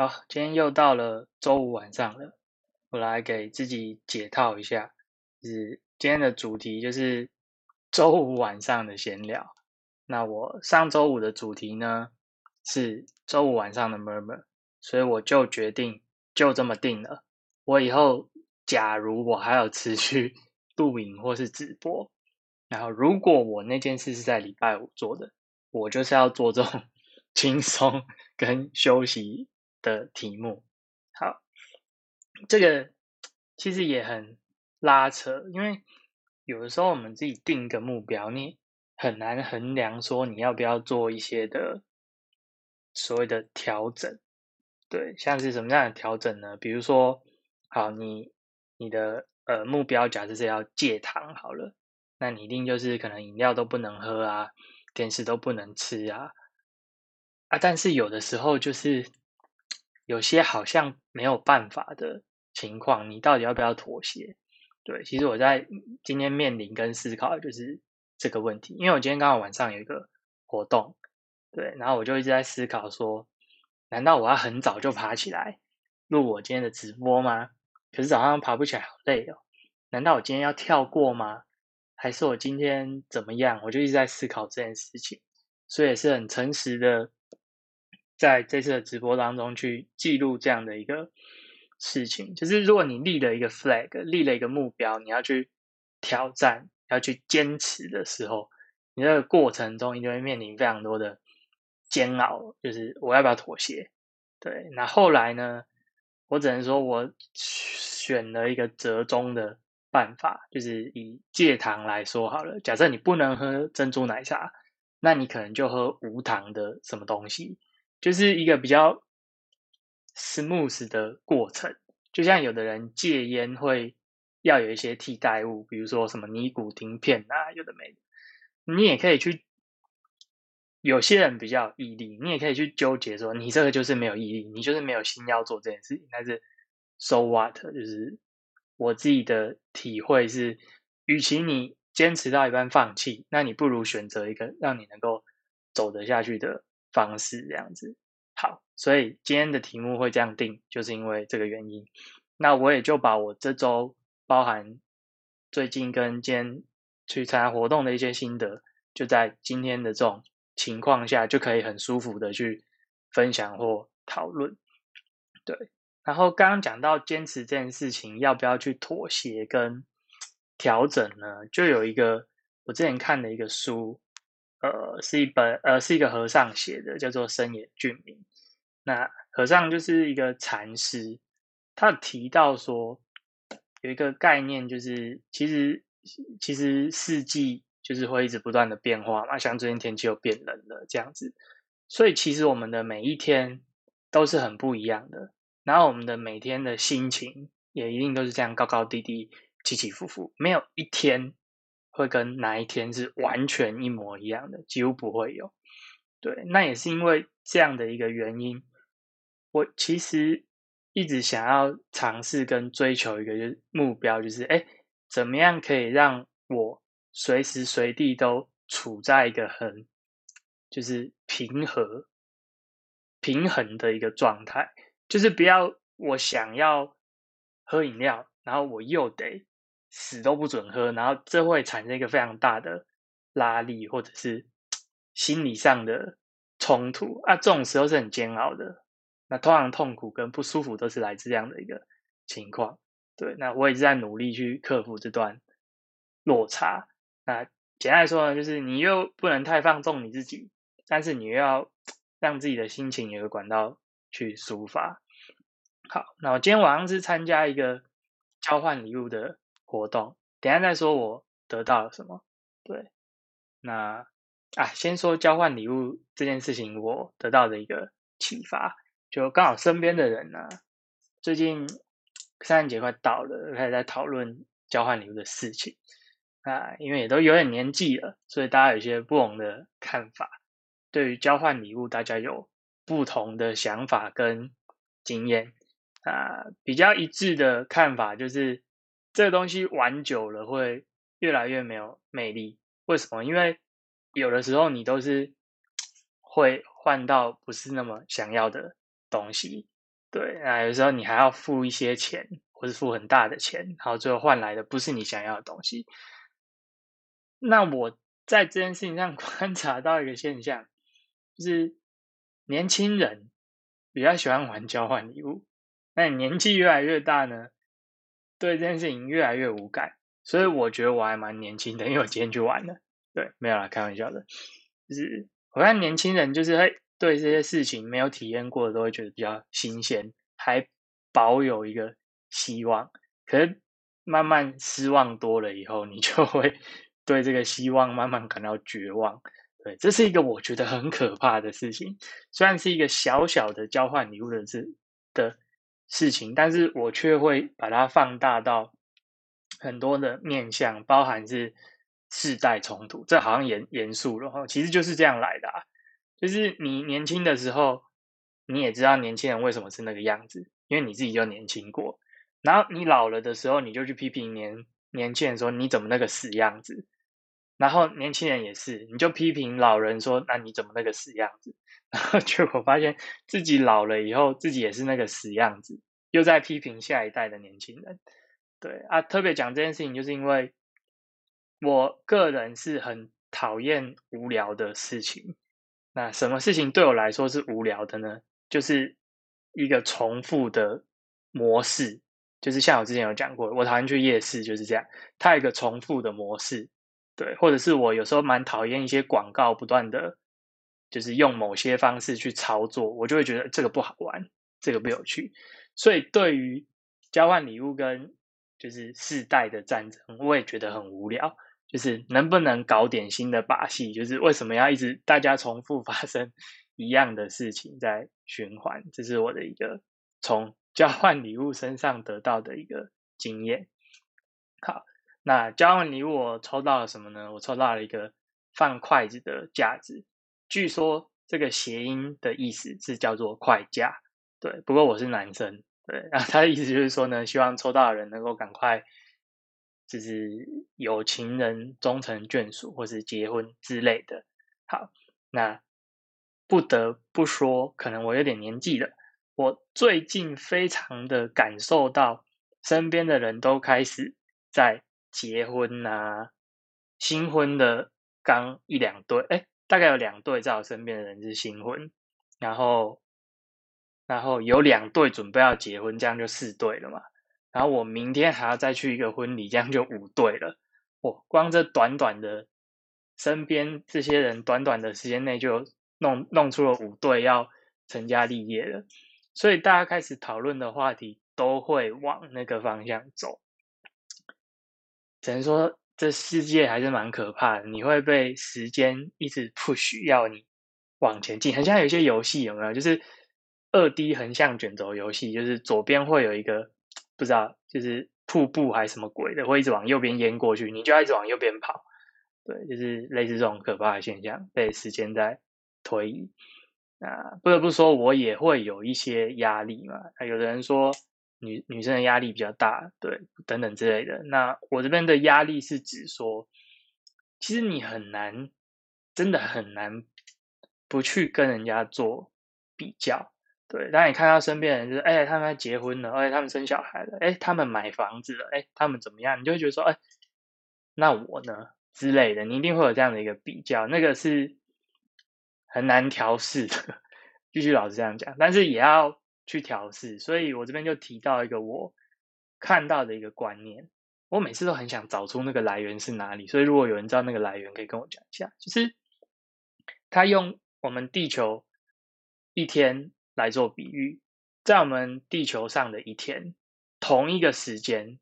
好，今天又到了周五晚上了，我来给自己解套一下，就是今天的主题就是周五晚上的闲聊。那我上周五的主题呢是周五晚上的 murmur，所以我就决定就这么定了。我以后假如我还有持续 录影或是直播，然后如果我那件事是在礼拜五做的，我就是要做这种 轻松跟休息。的题目，好，这个其实也很拉扯，因为有的时候我们自己定一个目标，你很难衡量说你要不要做一些的所谓的调整，对，像是什么样的调整呢？比如说，好，你你的呃目标假设是要戒糖好了，那你一定就是可能饮料都不能喝啊，甜食都不能吃啊，啊，但是有的时候就是。有些好像没有办法的情况，你到底要不要妥协？对，其实我在今天面临跟思考的就是这个问题，因为我今天刚好晚上有一个活动，对，然后我就一直在思考说，难道我要很早就爬起来录我今天的直播吗？可是早上爬不起来，好累哦。难道我今天要跳过吗？还是我今天怎么样？我就一直在思考这件事情，所以也是很诚实的。在这次的直播当中去记录这样的一个事情，就是如果你立了一个 flag，立了一个目标，你要去挑战、要去坚持的时候，你这个过程中一定会面临非常多的煎熬，就是我要不要妥协？对，那后来呢？我只能说我选了一个折中的办法，就是以戒糖来说好了。假设你不能喝珍珠奶茶，那你可能就喝无糖的什么东西。就是一个比较 smooth 的过程，就像有的人戒烟会要有一些替代物，比如说什么尼古丁片啊，有的没的。你也可以去，有些人比较毅力，你也可以去纠结说，你这个就是没有毅力，你就是没有心要做这件事情。但是 so what？就是我自己的体会是，与其你坚持到一半放弃，那你不如选择一个让你能够走得下去的。方式这样子好，所以今天的题目会这样定，就是因为这个原因。那我也就把我这周包含最近跟今天去参加活动的一些心得，就在今天的这种情况下，就可以很舒服的去分享或讨论。对，然后刚刚讲到坚持这件事情，要不要去妥协跟调整呢？就有一个我之前看的一个书。呃，是一本呃，是一个和尚写的，叫做深野俊明。那和尚就是一个禅师，他提到说有一个概念，就是其实其实四季就是会一直不断的变化嘛，像最近天气又变冷了这样子，所以其实我们的每一天都是很不一样的，然后我们的每天的心情也一定都是这样高高低低、起起伏伏，没有一天。会跟哪一天是完全一模一样的，几乎不会有。对，那也是因为这样的一个原因，我其实一直想要尝试跟追求一个就是目标，就是哎，怎么样可以让我随时随地都处在一个很就是平和、平衡的一个状态，就是不要我想要喝饮料，然后我又得。死都不准喝，然后这会产生一个非常大的拉力，或者是心理上的冲突啊。这种时候是很煎熬的。那通常痛苦跟不舒服都是来自这样的一个情况。对，那我也是在努力去克服这段落差。那简单来说呢，就是你又不能太放纵你自己，但是你又要让自己的心情有个管道去抒发。好，那我今天晚上是参加一个交换礼物的。活动，等下再说。我得到了什么？对，那啊，先说交换礼物这件事情，我得到的一个启发，就刚好身边的人呢，最近圣诞节快到了，开始在讨论交换礼物的事情。啊，因为也都有点年纪了，所以大家有些不同的看法。对于交换礼物，大家有不同的想法跟经验。啊，比较一致的看法就是。这个东西玩久了会越来越没有魅力，为什么？因为有的时候你都是会换到不是那么想要的东西。对，那有时候你还要付一些钱，或是付很大的钱，然后最后换来的不是你想要的东西。那我在这件事情上 观察到一个现象，就是年轻人比较喜欢玩交换礼物，那你年纪越来越大呢，对这件事情越来越无感。所以我觉得我还蛮年轻的，因为我今天去玩了。对，没有啦，开玩笑的。就是我看年轻人就是会对这些事情没有体验过的，都会觉得比较新鲜，还保有一个希望。可是慢慢失望多了以后，你就会对这个希望慢慢感到绝望。对，这是一个我觉得很可怕的事情。虽然是一个小小的交换礼物的事的事情，但是我却会把它放大到。很多的面向，包含是世代冲突，这好像严严肃了哈。其实就是这样来的啊，就是你年轻的时候，你也知道年轻人为什么是那个样子，因为你自己就年轻过。然后你老了的时候，你就去批评年年轻人说你怎么那个死样子。然后年轻人也是，你就批评老人说那你怎么那个死样子。然后结果发现自己老了以后，自己也是那个死样子，又在批评下一代的年轻人。对啊，特别讲这件事情，就是因为我个人是很讨厌无聊的事情。那什么事情对我来说是无聊的呢？就是一个重复的模式，就是像我之前有讲过，我讨厌去夜市就是这样，它有一个重复的模式。对，或者是我有时候蛮讨厌一些广告不断的，就是用某些方式去操作，我就会觉得这个不好玩，这个不有趣。所以对于交换礼物跟就是世代的战争，我也觉得很无聊。就是能不能搞点新的把戏？就是为什么要一直大家重复 发生一样的事情在循环？这是我的一个从交换礼物身上得到的一个经验。好，那交换礼物我抽到了什么呢？我抽到了一个放筷子的架子。据说这个谐音的意思是叫做筷架。对，不过我是男生。对，然后他的意思就是说呢，希望抽到的人能够赶快，就是有情人终成眷属，或是结婚之类的。好，那不得不说，可能我有点年纪了，我最近非常的感受到，身边的人都开始在结婚啊，新婚的刚一两对，哎，大概有两对在我身边的人是新婚，然后。然后有两对准备要结婚，这样就四对了嘛。然后我明天还要再去一个婚礼，这样就五对了。我光这短短的身边这些人，短短的时间内就弄弄出了五对要成家立业了。所以大家开始讨论的话题都会往那个方向走。只能说这世界还是蛮可怕的，你会被时间一直 push 要你往前进。很像有些游戏有没有？就是。二 D 横向卷轴游戏，就是左边会有一个不知道，就是瀑布还是什么鬼的，会一直往右边淹过去，你就要一直往右边跑。对，就是类似这种可怕的现象，被时间在推移。啊，不得不说，我也会有一些压力嘛。有的人说女女生的压力比较大，对，等等之类的。那我这边的压力是指说，其实你很难，真的很难不去跟人家做比较。对，当你看到身边人，就是哎，他们结婚了，哎，他们生小孩了，哎，他们买房子了，哎，他们怎么样？你就会觉得说，哎，那我呢之类的，你一定会有这样的一个比较，那个是很难调试的，必须老实这样讲，但是也要去调试。所以我这边就提到一个我看到的一个观念，我每次都很想找出那个来源是哪里。所以如果有人知道那个来源，可以跟我讲一下。就是他用我们地球一天。来做比喻，在我们地球上的一天，同一个时间，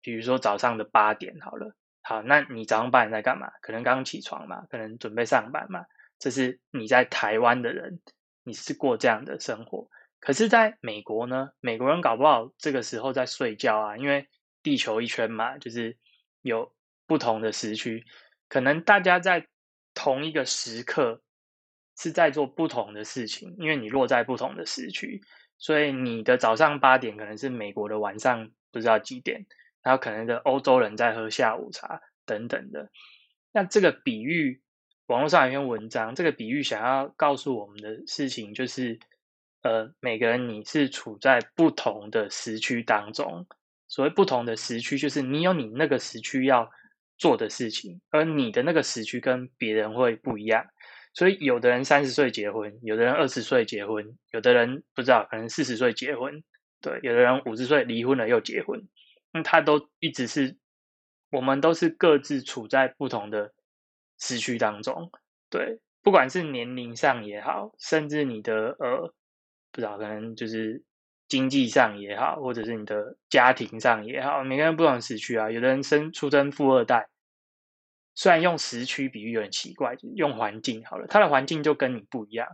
比如说早上的八点，好了，好，那你早上八点在干嘛？可能刚起床嘛，可能准备上班嘛。这是你在台湾的人，你是过这样的生活。可是，在美国呢，美国人搞不好这个时候在睡觉啊，因为地球一圈嘛，就是有不同的时区，可能大家在同一个时刻。是在做不同的事情，因为你落在不同的时区，所以你的早上八点可能是美国的晚上不知道几点，然后可能的欧洲人在喝下午茶等等的。那这个比喻，网络上有一篇文章，这个比喻想要告诉我们的事情就是，呃，每个人你是处在不同的时区当中。所谓不同的时区，就是你有你那个时区要做的事情，而你的那个时区跟别人会不一样。所以，有的人三十岁结婚，有的人二十岁结婚，有的人不知道可能四十岁结婚，对，有的人五十岁离婚了又结婚，那他都一直是，我们都是各自处在不同的时区当中，对，不管是年龄上也好，甚至你的呃，不知道可能就是经济上也好，或者是你的家庭上也好，每个人不同时区啊，有的人生出生富二代。虽然用时区比喻有点奇怪，用环境好了，它的环境就跟你不一样，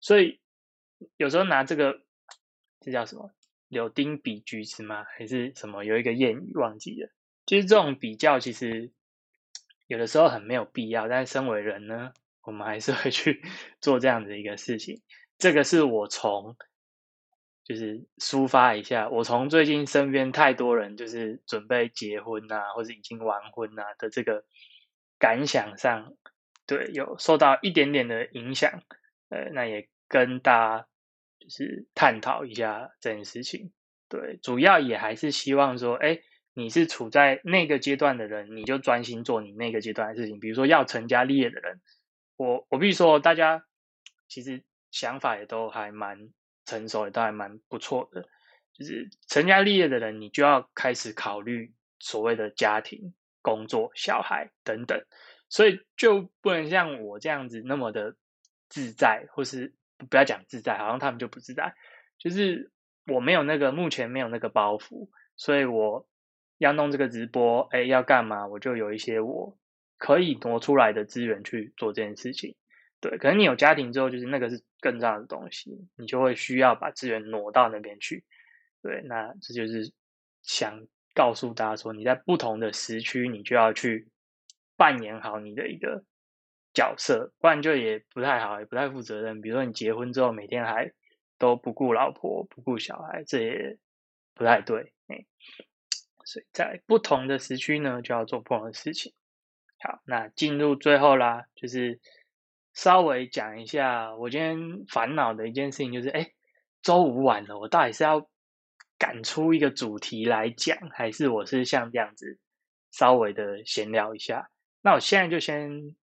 所以有时候拿这个，这叫什么柳丁比橘子吗？还是什么？有一个谚语忘记了。就是这种比较，其实有的时候很没有必要。但是身为人呢，我们还是会去 做这样的一个事情。这个是我从就是抒发一下，我从最近身边太多人就是准备结婚啊，或者已经完婚啊的这个。感想上，对有受到一点点的影响，呃，那也跟大家就是探讨一下这件事情。对，主要也还是希望说，哎，你是处在那个阶段的人，你就专心做你那个阶段的事情。比如说要成家立业的人，我我必须说，大家其实想法也都还蛮成熟，也都还蛮不错的。就是成家立业的人，你就要开始考虑所谓的家庭。工作、小孩等等，所以就不能像我这样子那么的自在，或是不要讲自在，好像他们就不自在。就是我没有那个，目前没有那个包袱，所以我要弄这个直播，哎，要干嘛，我就有一些我可以挪出来的资源去做这件事情。对，可能你有家庭之后，就是那个是更重要的东西，你就会需要把资源挪到那边去。对，那这就是想。告诉大家说，你在不同的时区，你就要去扮演好你的一个角色，不然就也不太好，也不太负责任。比如说你结婚之后，每天还都不顾老婆、不顾小孩，这也不太对。哎，所以在不同的时区呢，就要做不同的事情。好，那进入最后啦，就是稍微讲一下我今天烦恼的一件事情，就是哎，周五晚了，我到底是要。赶出一个主题来讲，还是我是像这样子稍微的闲聊一下。那我现在就先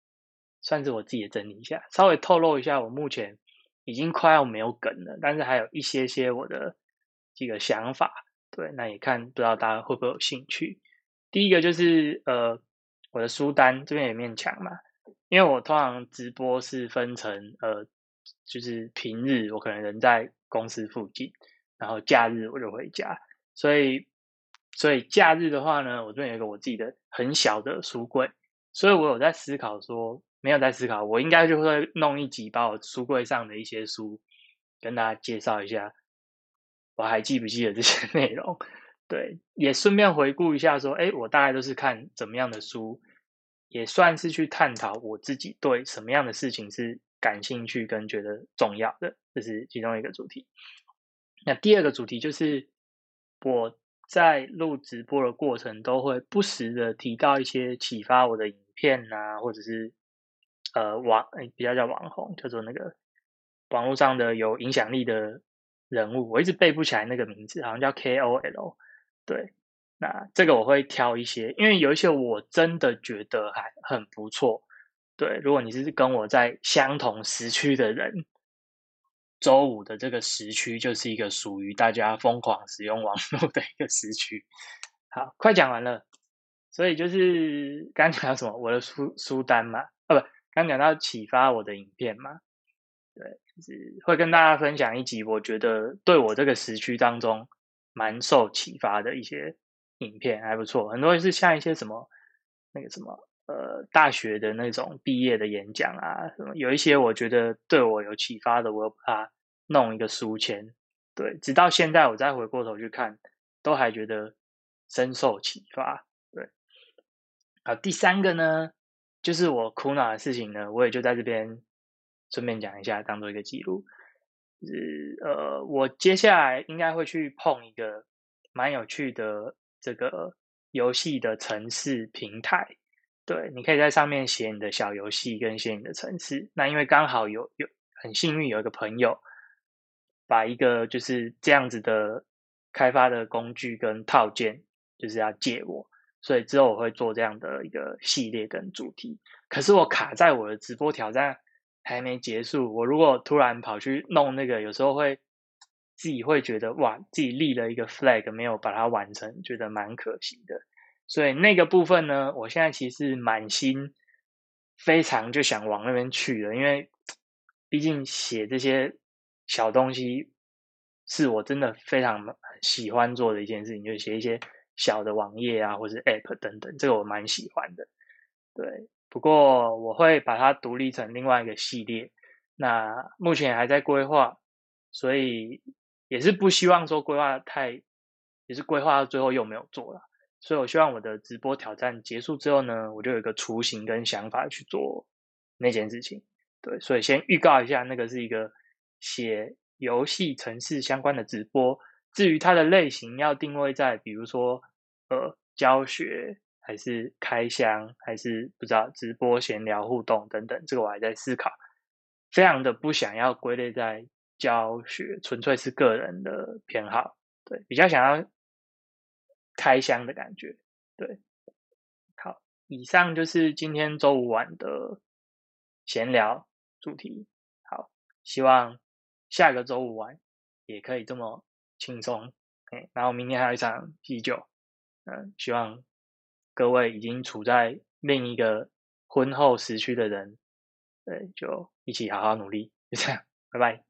算是我自己的整理一下，稍微透露一下我目前已经快要没有梗了，但是还有一些些我的几个想法。对，那也看不知道大家会不会有兴趣。第一个就是呃，我的书单这边有面墙嘛，因为我通常直播是分成呃，就是平日我可能人在公司附近。然后假日我就回家，所以所以假日的话呢，我这边有一个我自己的很小的书柜，所以我有在思考说，没有在思考，我应该就会弄一集把我书柜上的一些书跟大家介绍一下，我还记不记得这些 内容？对，也顺便回顾一下说，哎，我大概都是看怎么样的书，也算是去探讨我自己对什么样的事情是感兴趣跟觉得重要的，这是其中一个主题。那第二个主题就是我在录直播的过程，都会不时的提到一些启发我的影片啊，或者是呃网比较叫网红，叫做那个网络上的有影响力的人物，我一直背不起来那个名字，好像叫 KOL。对，那这个我会挑一些，因为有一些我真的觉得还很不错。对，如果你是跟我在相同时区的人。周五的这个时区就是一个属于大家疯狂使用网络的一个时区。好，快讲完了。所以就是刚讲到什么，我的书书单嘛，啊不，刚讲到启发我的影片嘛，对，就是会跟大家分享一集，我觉得对我这个时区当中蛮受启发的一些影片，还不错。很多是像一些什么那个什么呃大学的那种毕业的演讲啊，什么有一些我觉得对我有启发的，我把它。弄一个书签，对，直到现在我再回过头去看，都还觉得深受启发。对，好，第三个呢，就是我苦恼的事情呢，我也就在这边顺便讲一下，当做一个记录。是呃，我接下来应该会去碰一个蛮有趣的这个游戏的城市平台。对，你可以在上面写你的小游戏跟写你的城市。那因为刚好有有很幸运有一个朋友。把一个就是这样子的开发的工具跟套件，就是要借我，所以之后我会做这样的一个系列跟主题。可是我卡在我的直播挑战还没结束，我如果突然跑去弄那个，有时候会自己会觉得哇，自己立了一个 flag 没有把它完成，觉得蛮可惜的。所以那个部分呢，我现在其实满心非常就想往那边去了，因为毕竟写这些小东西是我真的非常喜欢做的一件事情，就写一些小的网页啊，或是 app 等等，这个我蛮喜欢的。对，不过我会把它独立成另外一个系列，那目前还在规划，所以也是不希望说规划太，也是规划到最后又没有做了。所以，我希望我的直播挑战结束之后呢，我就有一个雏形跟想法去做那件事情。对，所以先预告一下，那个是一个写游戏城市相关的直播。至于它的类型要定位在，比如说呃教学，还是开箱，还是不知道直播闲聊互动等等，这个我还在思考。非常的不想要归类在教学，纯粹是个人的偏好。对，比较想要。开箱的感觉，对，好，以上就是今天周五晚的闲聊主题。好，希望下个周五晚也可以这么轻松。哎，然后明天还有一场啤酒，嗯，希望各位已经处在另一个婚后时区的人，对，就一起好好努力，就这样，拜拜。